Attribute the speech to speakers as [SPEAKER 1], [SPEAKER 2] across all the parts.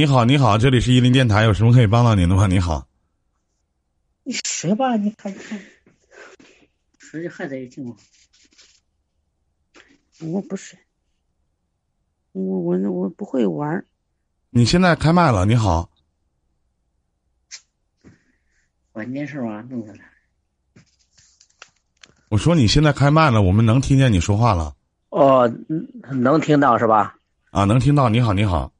[SPEAKER 1] 你好，你好，这里是伊林电台，有什么可以帮到您的吗？你好，
[SPEAKER 2] 你睡吧，你看看，睡还在听吗？我不是，我我我不会玩儿。
[SPEAKER 1] 你现在开麦了，你好，
[SPEAKER 2] 关键事吧，弄下来。
[SPEAKER 1] 我说你现在开麦了，我们能听见你说话了
[SPEAKER 2] 哦，嗯能听到是吧？
[SPEAKER 1] 啊，能听到。你好，你好，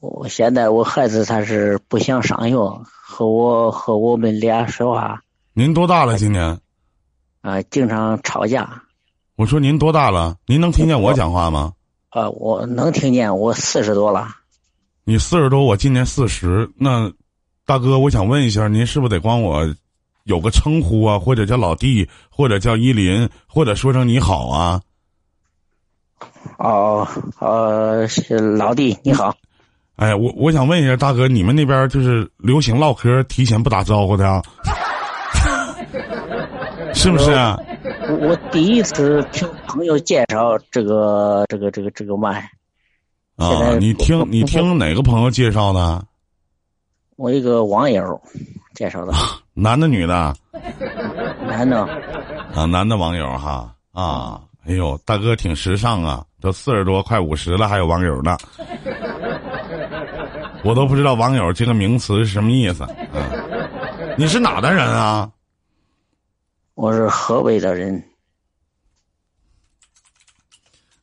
[SPEAKER 2] 我现在我孩子他是不想上学，和我和我们俩说话
[SPEAKER 1] 您多大了？今年？
[SPEAKER 2] 啊、经常吵架。
[SPEAKER 1] 我说您多大了？您能听见我讲话吗？
[SPEAKER 2] 啊、我能听见，我四十多了。
[SPEAKER 1] 你四十多，我今年四十。那大哥，我想问一下，您是不是得管我有个称呼啊，或者叫老弟，或者叫依林，或者说声你好啊？
[SPEAKER 2] 哦，呃，是老弟你好。
[SPEAKER 1] 哎，我我想问一下大哥，你们那边就是流行唠嗑，提前不打招呼的啊？是不是啊？
[SPEAKER 2] 我我第一次听朋友介绍这个这个这个这个麦，
[SPEAKER 1] 啊，你听你听哪个朋友介绍的？
[SPEAKER 2] 我一个网友介绍的，
[SPEAKER 1] 男的女的？
[SPEAKER 2] 男的。
[SPEAKER 1] 啊，男的网友哈啊，哎呦，大哥挺时尚啊，都四十多快五十了，还有网友呢。我都不知道网友这个名词是什么意思。啊，你是哪的人啊？
[SPEAKER 2] 我是河北的人，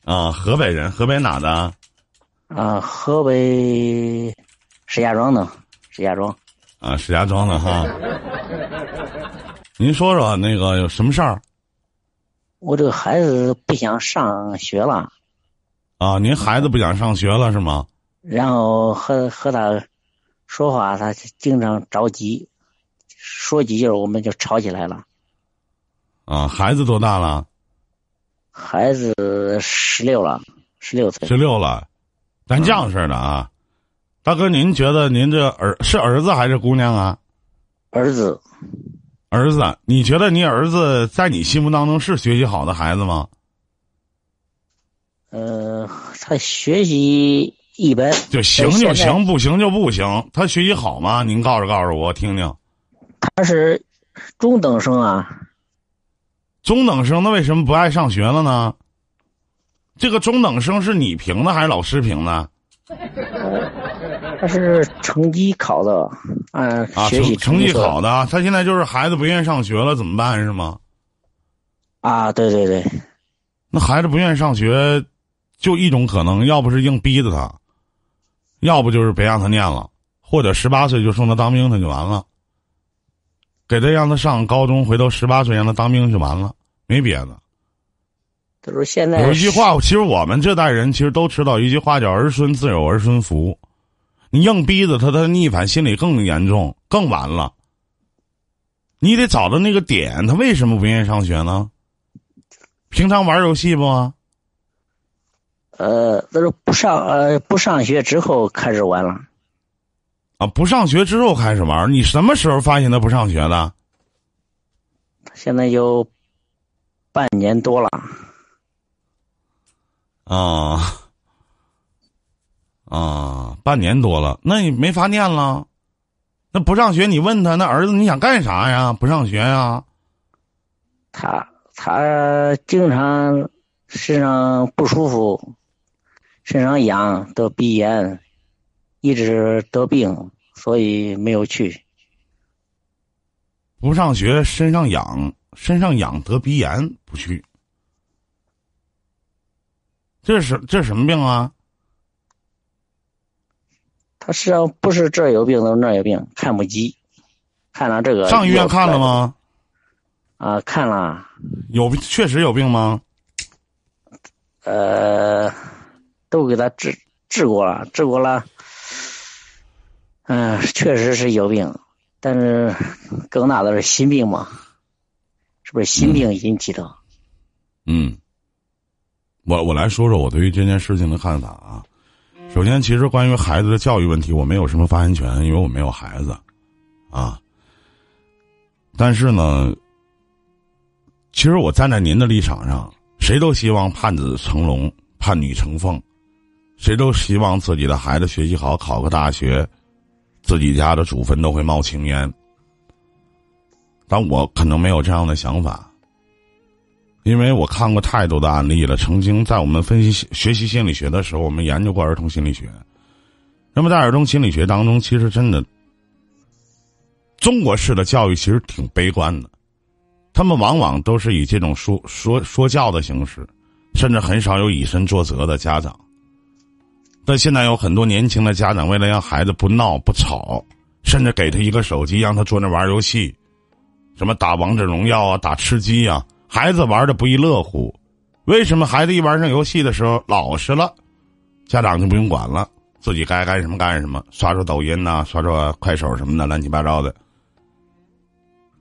[SPEAKER 1] 啊，河北人，河北哪的？
[SPEAKER 2] 啊，河北石家庄的，石家庄。
[SPEAKER 1] 啊，石家庄的哈。您说说那个有什么事儿
[SPEAKER 2] 我这个孩子不想上学了，
[SPEAKER 1] 啊？您孩子不想上学了是吗？
[SPEAKER 2] 然后和和他说话，他经常着急，说几句我们就吵起来了。
[SPEAKER 1] 啊，孩子多大了？
[SPEAKER 2] 孩子十六了，十六岁
[SPEAKER 1] 十，六了，咱这样式的啊。大哥，您觉得您这儿是儿子还是姑娘啊？
[SPEAKER 2] 儿子
[SPEAKER 1] 儿子，你觉得你儿子在你心目当中是学习好的孩子吗？
[SPEAKER 2] 呃，他学习一般，
[SPEAKER 1] 就行就行，不行就不行。他学习好吗？您告诉告诉我听听。
[SPEAKER 2] 他是中等生啊。
[SPEAKER 1] 中等生那为什么不爱上学了呢？这个中等生是你评的还是老师评的？
[SPEAKER 2] 他是成绩考的，按
[SPEAKER 1] 啊，
[SPEAKER 2] 学习
[SPEAKER 1] 成成绩
[SPEAKER 2] 测
[SPEAKER 1] 好的啊，他现在就是孩子不愿意上学了，怎么办是吗？
[SPEAKER 2] 啊，对对对，
[SPEAKER 1] 那孩子不愿意上学，就一种可能，要不是硬逼着他，要不就是别让他念了，或者十八岁就送他当兵，他就完了。给他让他上高中，回头十八岁让他当兵就完了，没别的。
[SPEAKER 2] 他说现在
[SPEAKER 1] 有一句话，其实我们这代人其实都知道一句话叫“儿孙自有儿孙福”，你硬逼着他，他逆反心理更严重，更完了。你得找到那个点，他为什么不愿意上学呢？平常玩游戏不啊？
[SPEAKER 2] 呃，他说不上呃不上学之后开始玩了，
[SPEAKER 1] 啊，不上学之后开始玩，你什么时候发现他不上学的？
[SPEAKER 2] 现在有半年多了，
[SPEAKER 1] 啊啊，半年多了，那你没法念了。那不上学，你问他，那儿子你想干啥呀？不上学呀？
[SPEAKER 2] 他他经常身上不舒服，身上痒，得鼻炎，一直得病，所以没有去。
[SPEAKER 1] 不上学，身上痒，身上痒得鼻炎，不去。这是这是什么病啊？
[SPEAKER 2] 他实际上不是这有病，都那有病，看不急。看了这个
[SPEAKER 1] 上医院看了？吗？
[SPEAKER 2] 啊，看了，
[SPEAKER 1] 有确实有病吗？
[SPEAKER 2] 呃，都给他治治过了，治过了。嗯、确实是有病，但是更大的是心病嘛，是不是心病引起的？
[SPEAKER 1] 嗯，我我来说说我对于这件事情的看法啊。首先，其实关于孩子的教育问题，我没有什么发言权，因为我没有孩子，啊。但是呢，其实我站在您的立场上，谁都希望盼子成龙、盼女成凤，谁都希望自己的孩子学习好，考个大学，自己家的祖坟都会冒青烟。但我可能没有这样的想法，因为我看过太多的案例了。曾经在我们分析学习心理学的时候，我们研究过儿童心理学。那么在儿童心理学当中，其实真的，中国式的教育其实挺悲观的，他们往往都是以这种说说说教的形式，甚至很少有以身作则的家长。但现在有很多年轻的家长，为了让孩子不闹不吵，甚至给他一个手机，让他坐那玩游戏。什么打王者荣耀啊，打吃鸡呀，孩子玩的不亦乐乎。为什么孩子一玩上游戏的时候老实了，家长就不用管了，自己该干什么干什么，刷刷抖音呐，刷刷快手什么的，乱七八糟的。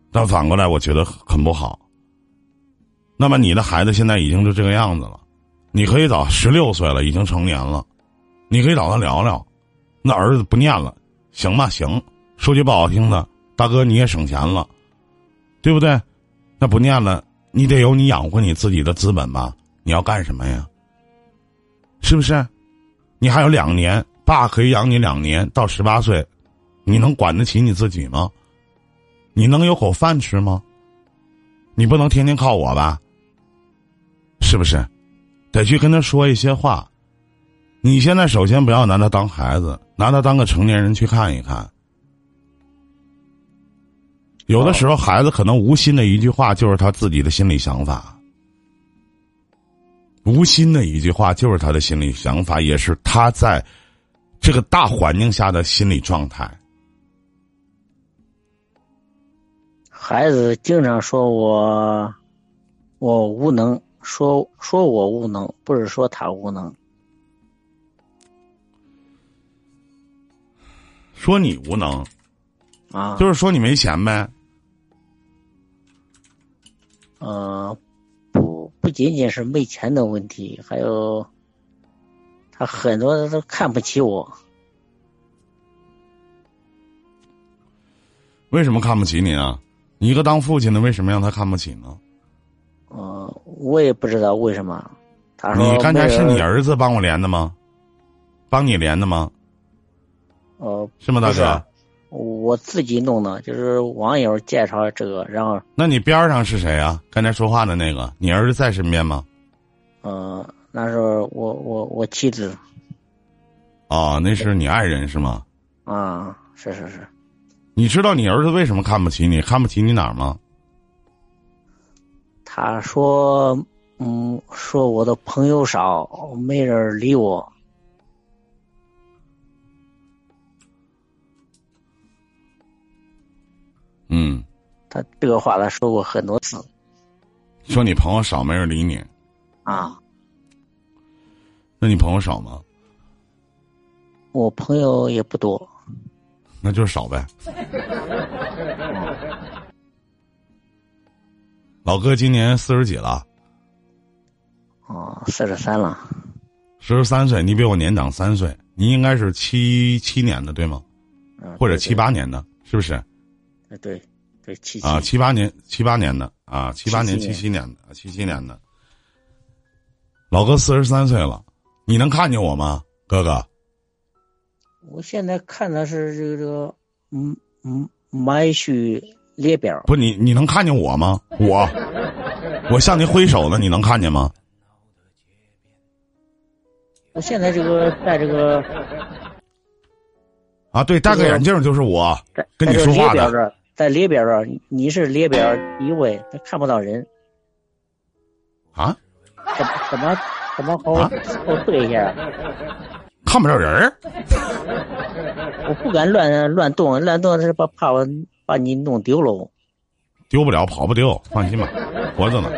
[SPEAKER 1] 但反过来，我觉得很不好。那么你的孩子现在已经就这个样子了，你可以早十六岁了，已经成年了，你可以找他聊聊。那儿子不念了，行吗？行。说句不好听的，大哥你也省钱了。对不对？那不念了，你得有你养活你自己的资本吧？你要干什么呀？是不是？你还有两年，爸可以养你两年到十八岁，你能管得起你自己吗？你能有口饭吃吗？你不能天天靠我吧？是不是？得去跟他说一些话。你现在首先不要拿他当孩子，拿他当个成年人去看一看。有的时候，孩子可能无心的一句话就是他自己的心理想法，无心的一句话就是他的心理想法，也是他在这个大环境下的心理状态。
[SPEAKER 2] 孩子经常说我我无能，说说我无能，不是说他无能，
[SPEAKER 1] 说你无能
[SPEAKER 2] 啊，
[SPEAKER 1] 就是说你没钱呗。
[SPEAKER 2] 呃，不不仅仅是没钱的问题，还有他很多人都看不起我。
[SPEAKER 1] 为什么看不起你啊？你一个当父亲的，为什么让他看不起呢？
[SPEAKER 2] 呃，我也不知道为什么。他说：“
[SPEAKER 1] 你刚才是你儿子帮我连的吗？帮你连的吗？”
[SPEAKER 2] 哦，
[SPEAKER 1] 是吗，大哥？
[SPEAKER 2] 我自己弄的，就是网友介绍这个，然后。
[SPEAKER 1] 那你边上是谁啊？刚才说话的那个，你儿子在身边吗？
[SPEAKER 2] 嗯，那是我我我妻子。
[SPEAKER 1] 哦，那是你爱人是吗？
[SPEAKER 2] 啊，是是是。
[SPEAKER 1] 你知道你儿子为什么看不起你？看不起你哪儿吗？
[SPEAKER 2] 他说：“嗯，说我的朋友少，没人理我。”他这个话他说过很多次，
[SPEAKER 1] 说你朋友少，没人理你。
[SPEAKER 2] 啊，
[SPEAKER 1] 那你朋友少吗？
[SPEAKER 2] 我朋友也不多，
[SPEAKER 1] 那就是少呗。老哥今年四十几了？
[SPEAKER 2] 哦，四十三了。
[SPEAKER 1] 四十三岁，你比我年长三岁，你应该是七七年的对吗？或者七八年的，是不是？
[SPEAKER 2] 哎，对，对，七
[SPEAKER 1] 啊，七八年，七八年的啊，七八年，七七年的，七七年的。老哥四十三岁了，你能看见我吗，哥哥？
[SPEAKER 2] 我现在看的是这个这个，嗯嗯，买序列表。
[SPEAKER 1] 不，你你能看见我吗？我，我向您挥手呢，你能看见吗？
[SPEAKER 2] 我现在这个戴这个。
[SPEAKER 1] 啊，对，戴个眼镜就是我跟你说话的。
[SPEAKER 2] 在列表上，你是列表第一位，他看不到人。
[SPEAKER 1] 啊？
[SPEAKER 2] 怎么怎么怎么好好对一下？
[SPEAKER 1] 看不着人
[SPEAKER 2] 我不敢乱乱动，乱动是怕怕我把你弄丢了。
[SPEAKER 1] 丢不了，跑不丢，放心吧，活着呢。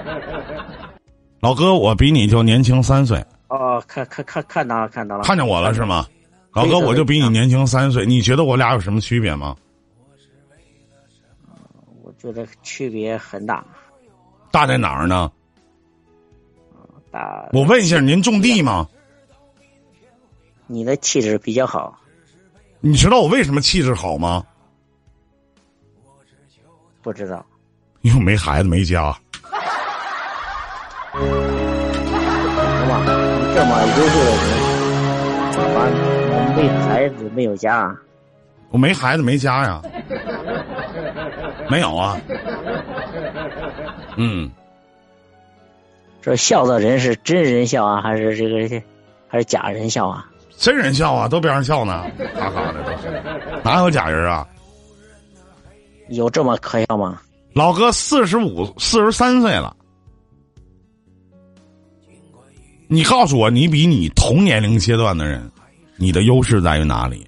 [SPEAKER 1] 老哥，我比你就年轻三岁。
[SPEAKER 2] 哦，看看看看到了，看到了。
[SPEAKER 1] 看见我了是吗？老哥，我就比你年轻三岁，你觉得我俩有什么区别吗？
[SPEAKER 2] 觉得区别很大，
[SPEAKER 1] 大在哪儿呢？
[SPEAKER 2] 大，
[SPEAKER 1] 我问一下，您种地吗？
[SPEAKER 2] 你的气质比较好。
[SPEAKER 1] 你知道我为什么气质好吗？
[SPEAKER 2] 不知道。
[SPEAKER 1] 因为没孩子，没家。
[SPEAKER 2] 这么这么优秀的人，反正没孩子，没有家。
[SPEAKER 1] 我没孩子，没家呀。没有啊。嗯。
[SPEAKER 2] 这笑的人是真人笑啊，还是这个还是假人笑啊？
[SPEAKER 1] 真人笑啊，都别让笑呢，哈哈的都是。哪有假人啊？
[SPEAKER 2] 有这么可笑吗？
[SPEAKER 1] 老哥四十五、四十三岁了，你告诉我，你比你同年龄阶段的人，你的优势在于哪里？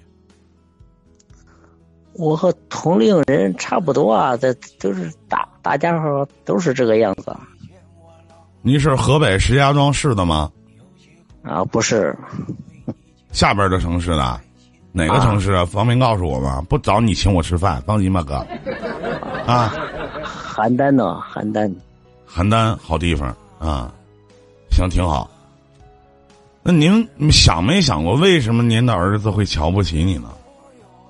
[SPEAKER 2] 我和同龄人差不多啊，这都是大大家伙都是这个样子。
[SPEAKER 1] 您是河北石家庄市的吗？
[SPEAKER 2] 啊，不是。
[SPEAKER 1] 下边的城市的，哪个城市啊？方便告诉我吗？不找你请我吃饭，放心吧，哥。啊，
[SPEAKER 2] 邯郸呢？邯郸，
[SPEAKER 1] 邯郸好地方啊，行，挺好。那您想没想过，为什么您的儿子会瞧不起你呢？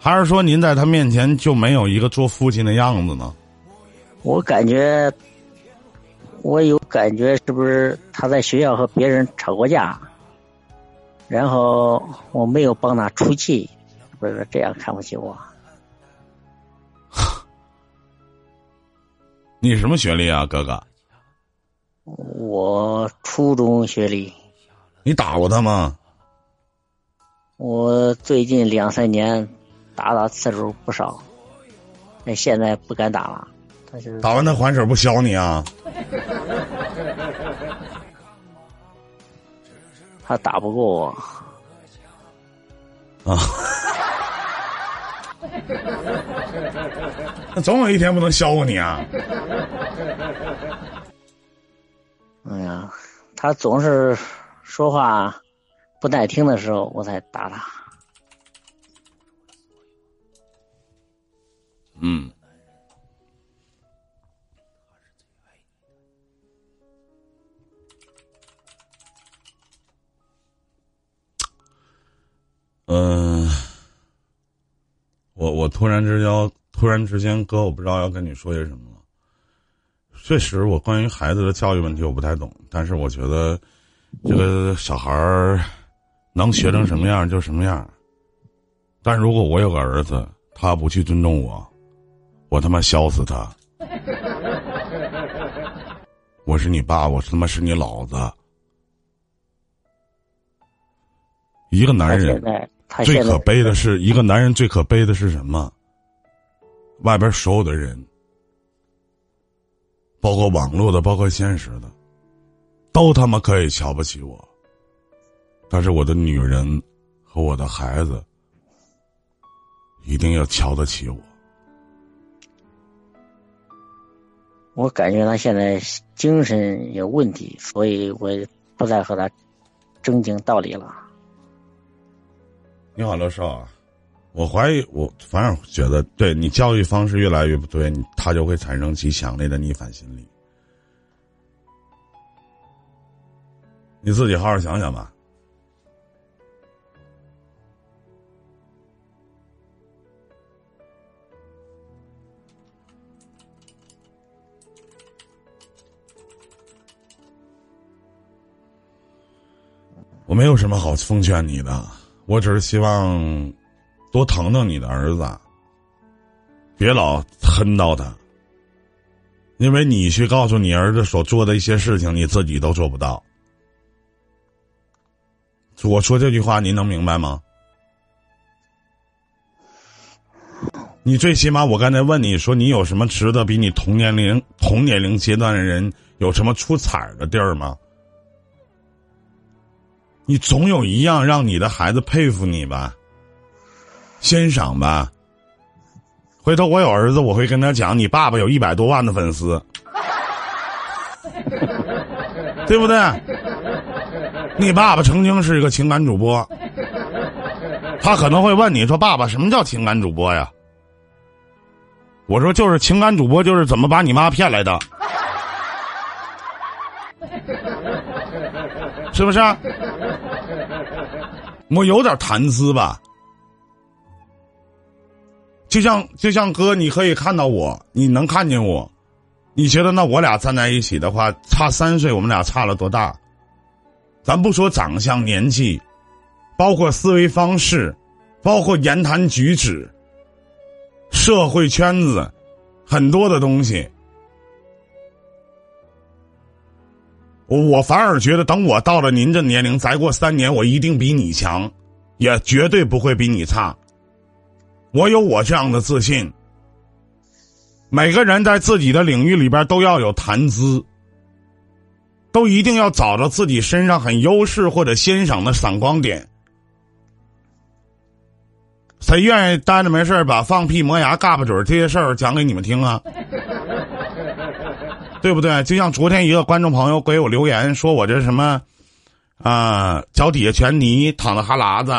[SPEAKER 1] 还是说您在他面前就没有一个做父亲的样子呢？
[SPEAKER 2] 我感觉，我有感觉，是不是他在学校和别人吵过架？然后我没有帮他出气，不是这样看不起我。
[SPEAKER 1] 你什么学历啊，哥哥？
[SPEAKER 2] 我初中学历。
[SPEAKER 1] 你打过他吗？
[SPEAKER 2] 我最近两三年打打次数不少，那现在不敢打了。他就
[SPEAKER 1] 打完他还手不削你啊？
[SPEAKER 2] 他打不过我
[SPEAKER 1] 啊！那总有一天不能削过你啊！
[SPEAKER 2] 哎呀，他总是说话不耐听的时候，我才打他。
[SPEAKER 1] 嗯。嗯，我我突然之间，突然之间，哥，我不知道要跟你说些什么了。确实，我关于孩子的教育问题我不太懂，但是我觉得，这个小孩儿能学成什么样就什么样。但如果我有个儿子，他不去尊重我，我他妈削死他！我是你爸，我他妈是你老子。一个男人。最可悲的是，一个男人最可悲的是什么？外边所有的人，包括网络的，包括现实的，都他妈可以瞧不起我。但是我的女人和我的孩子，一定要瞧得起我。
[SPEAKER 2] 我感觉他现在精神有问题，所以我不再和他正经道理了。
[SPEAKER 1] 你好，乐少啊！我怀疑，我反而觉得，对你教育方式越来越不对，他就会产生极强烈的逆反心理。你自己好好想想吧。我没有什么好奉劝你的。我只是希望多疼疼你的儿子，别老恨到他，因为你去告诉你儿子所做的一些事情，你自己都做不到。我说这句话，您能明白吗？你最起码，我刚才问你说，你有什么值得比你同年龄、同年龄阶段的人有什么出彩的地儿吗？你总有一样让你的孩子佩服你吧，欣赏吧。回头我有儿子，我会跟他讲，你爸爸有一百多万的粉丝，对不对？你爸爸曾经是一个情感主播，他可能会问你说：“爸爸，什么叫情感主播呀？”我说：“就是情感主播，就是怎么把你妈骗来的。”是不是？我有点谈资吧，就像就像哥，你可以看到我，你能看见我，你觉得那我俩站在一起的话，差三岁，我们俩差了多大？咱不说长相、年纪，包括思维方式，包括言谈举止，社会圈子，很多的东西。我反而觉得，等我到了您这年龄，再过三年，我一定比你强，也绝对不会比你差。我有我这样的自信。每个人在自己的领域里边都要有谈资，都一定要找着自己身上很优势或者欣赏的闪光点。谁愿意待着没事把放屁、磨牙、嘎巴嘴这些事儿讲给你们听啊？对不对？就像昨天一个观众朋友给我留言说，我这什么啊，脚底下全泥，淌着哈喇子，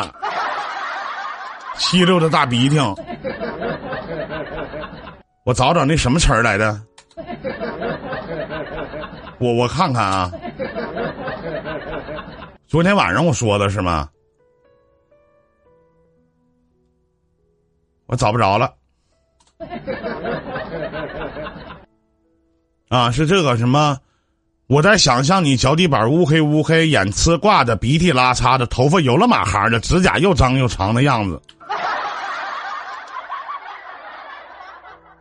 [SPEAKER 1] 吸溜着大鼻涕。我找找那什么词儿来着？我我看看啊，昨天晚上我说的是吗？我找不着了。啊，是这个什么？我在想象你脚底板乌黑乌黑，眼呲挂着，鼻涕拉碴的，头发油了马哈的，指甲又脏又长的样子。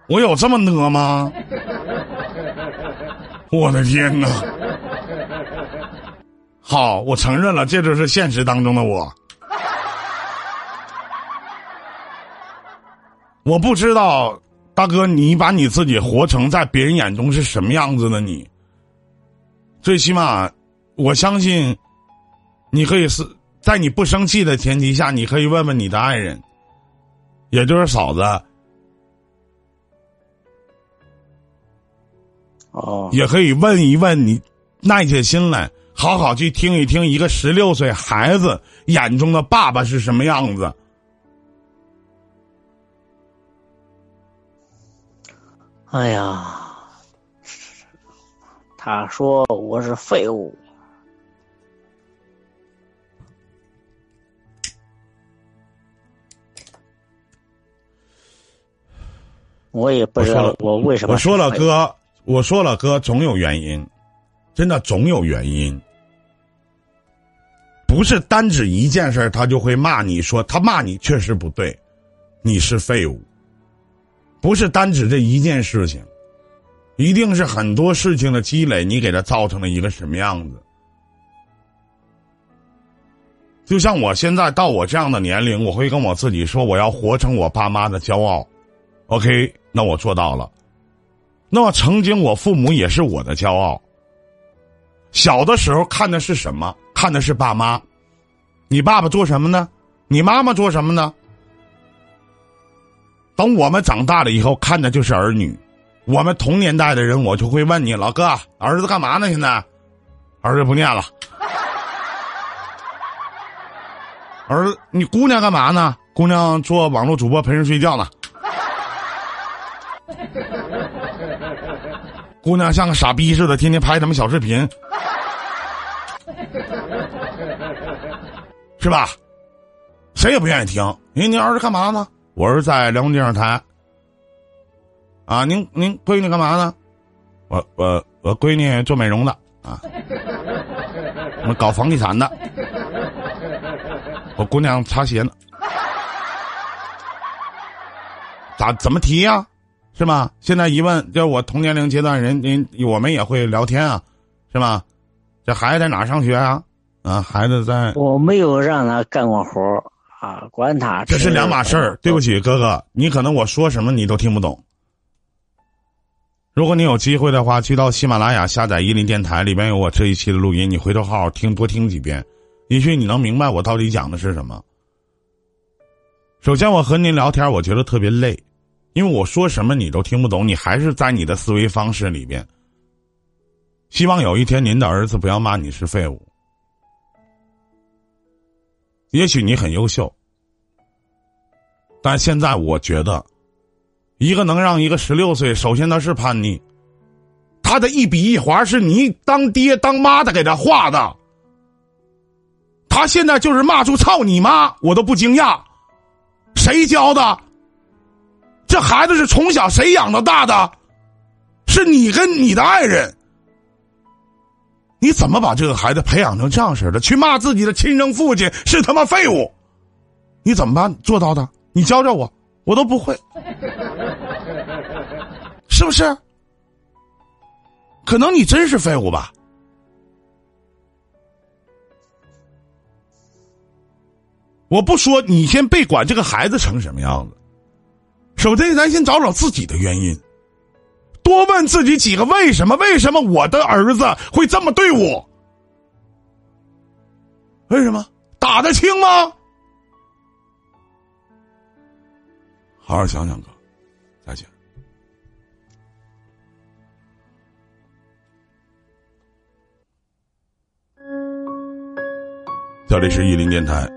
[SPEAKER 1] 我有这么呢吗？我的天哪！好，我承认了，这就是现实当中的我。我不知道，大哥，你把你自己活成在别人眼中是什么样子的？你最起码，我相信，你可以是在你不生气的前提下，你可以问问你的爱人，也就是嫂子。
[SPEAKER 2] 哦，
[SPEAKER 1] 也可以问一问你，耐下心来，好好去听一听一个十六岁孩子眼中的爸爸是什么样子。
[SPEAKER 2] 哎呀，他说我是废物，我也不知道我为什么。
[SPEAKER 1] 我说了，哥。我说了，哥，总有原因，真的总有原因，不是单指一件事他就会骂你说他骂你确实不对，你是废物，不是单指这一件事情，一定是很多事情的积累，你给他造成了一个什么样子？就像我现在到我这样的年龄，我会跟我自己说，我要活成我爸妈的骄傲，OK，那我做到了。那么，曾经我父母也是我的骄傲。小的时候看的是什么？看的是爸妈。你爸爸做什么呢？你妈妈做什么呢？等我们长大了以后，看的就是儿女。我们同年代的人，我就会问你：老哥，儿子干嘛呢？现在，儿子不念了。儿子，你姑娘干嘛呢？姑娘做网络主播，陪人睡觉呢。姑娘像个傻逼似的，天天拍他们小视频，是吧？谁也不愿意听。您您儿子干嘛呢？我是在辽宁电视台。啊，您您闺女干嘛呢？我我我闺女做美容的啊，我搞房地产的。我姑娘擦鞋呢。咋怎么提呀？是吗？现在一问，就是我同年龄阶段人，您我们也会聊天啊，是吗？这孩子在哪上学啊？啊，孩子在。
[SPEAKER 2] 我没有让他干过活儿啊，管他。
[SPEAKER 1] 这是两码事儿。对不起，哥哥，你可能我说什么你都听不懂。如果你有机会的话，去到喜马拉雅下载伊林电台，里边有我这一期的录音，你回头好好听，多听几遍，也许你能明白我到底讲的是什么。首先，我和您聊天，我觉得特别累。因为我说什么你都听不懂，你还是在你的思维方式里边。希望有一天您的儿子不要骂你是废物。也许你很优秀，但现在我觉得，一个能让一个十六岁，首先他是叛逆，他的一笔一划是你当爹当妈的给他画的，他现在就是骂出“操你妈”，我都不惊讶，谁教的？这孩子是从小谁养到大的？是你跟你的爱人。你怎么把这个孩子培养成这样式的？去骂自己的亲生父亲是他妈废物，你怎么办做到的？你教教我，我都不会，是不是？可能你真是废物吧。我不说，你先别管这个孩子成什么样子。首先，咱先找找自己的原因，多问自己几个为什么？为什么我的儿子会这么对我？为什么打得轻吗？好好想想，哥，再见。这里是玉林电台。